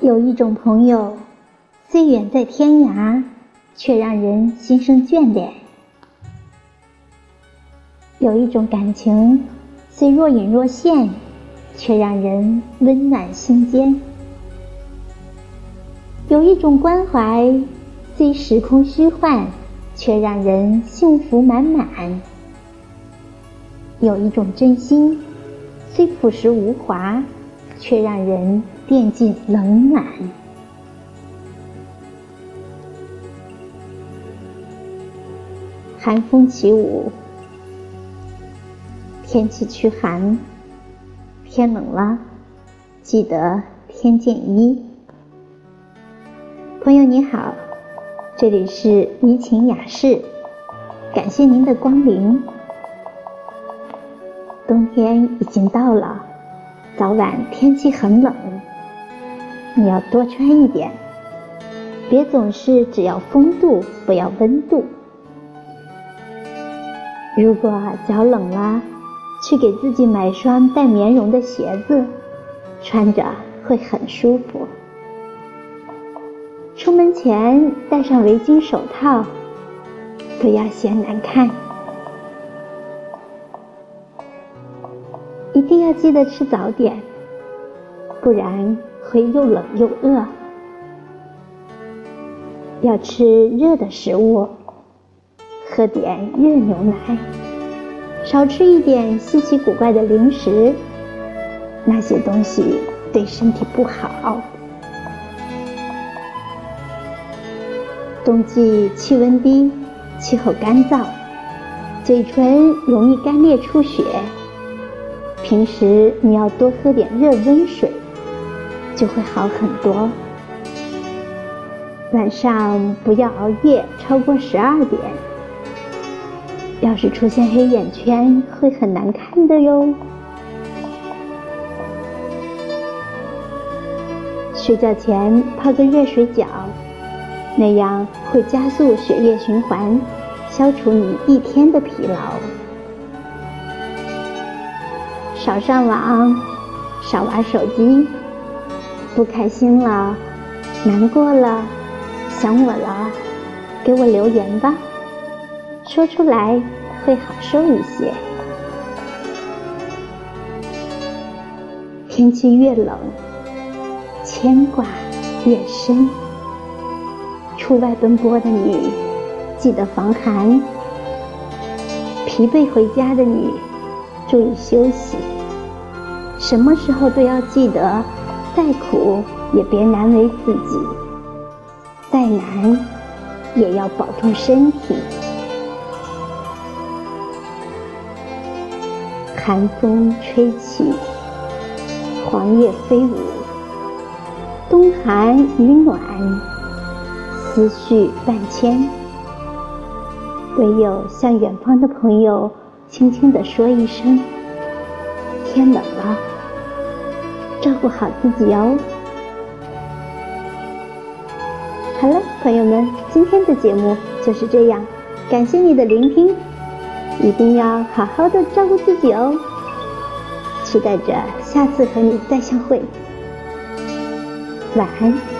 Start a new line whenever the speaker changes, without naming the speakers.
有一种朋友，虽远在天涯，却让人心生眷恋；有一种感情，虽若隐若现，却让人温暖心间；有一种关怀，虽时空虚幻，却让人幸福满满；有一种真心，虽朴实无华，却让人。电尽冷暖，寒风起舞，天气趋寒，天冷了，记得添件衣。朋友你好，这里是怡情雅室，感谢您的光临。冬天已经到了，早晚天气很冷。你要多穿一点，别总是只要风度，不要温度。如果脚冷了，去给自己买双带棉绒的鞋子，穿着会很舒服。出门前戴上围巾手套，不要嫌难看。一定要记得吃早点，不然。会又冷又饿，要吃热的食物，喝点热牛奶，少吃一点稀奇古怪的零食，那些东西对身体不好。冬季气温低，气候干燥，嘴唇容易干裂出血，平时你要多喝点热温水。就会好很多。晚上不要熬夜超过十二点，要是出现黑眼圈会很难看的哟。睡觉前泡个热水脚，那样会加速血液循环，消除你一天的疲劳。少上网，少玩手机。不开心了，难过了，想我了，给我留言吧，说出来会好受一些。天气越冷，牵挂越深。出外奔波的你，记得防寒；疲惫回家的你，注意休息。什么时候都要记得。再苦也别难为自己，再难也要保重身体。寒风吹起，黄叶飞舞，冬寒与暖，思绪万千。唯有向远方的朋友轻轻地说一声：“天冷了。”照顾好自己哦。好了，朋友们，今天的节目就是这样，感谢你的聆听，一定要好好的照顾自己哦。期待着下次和你再相会，晚安。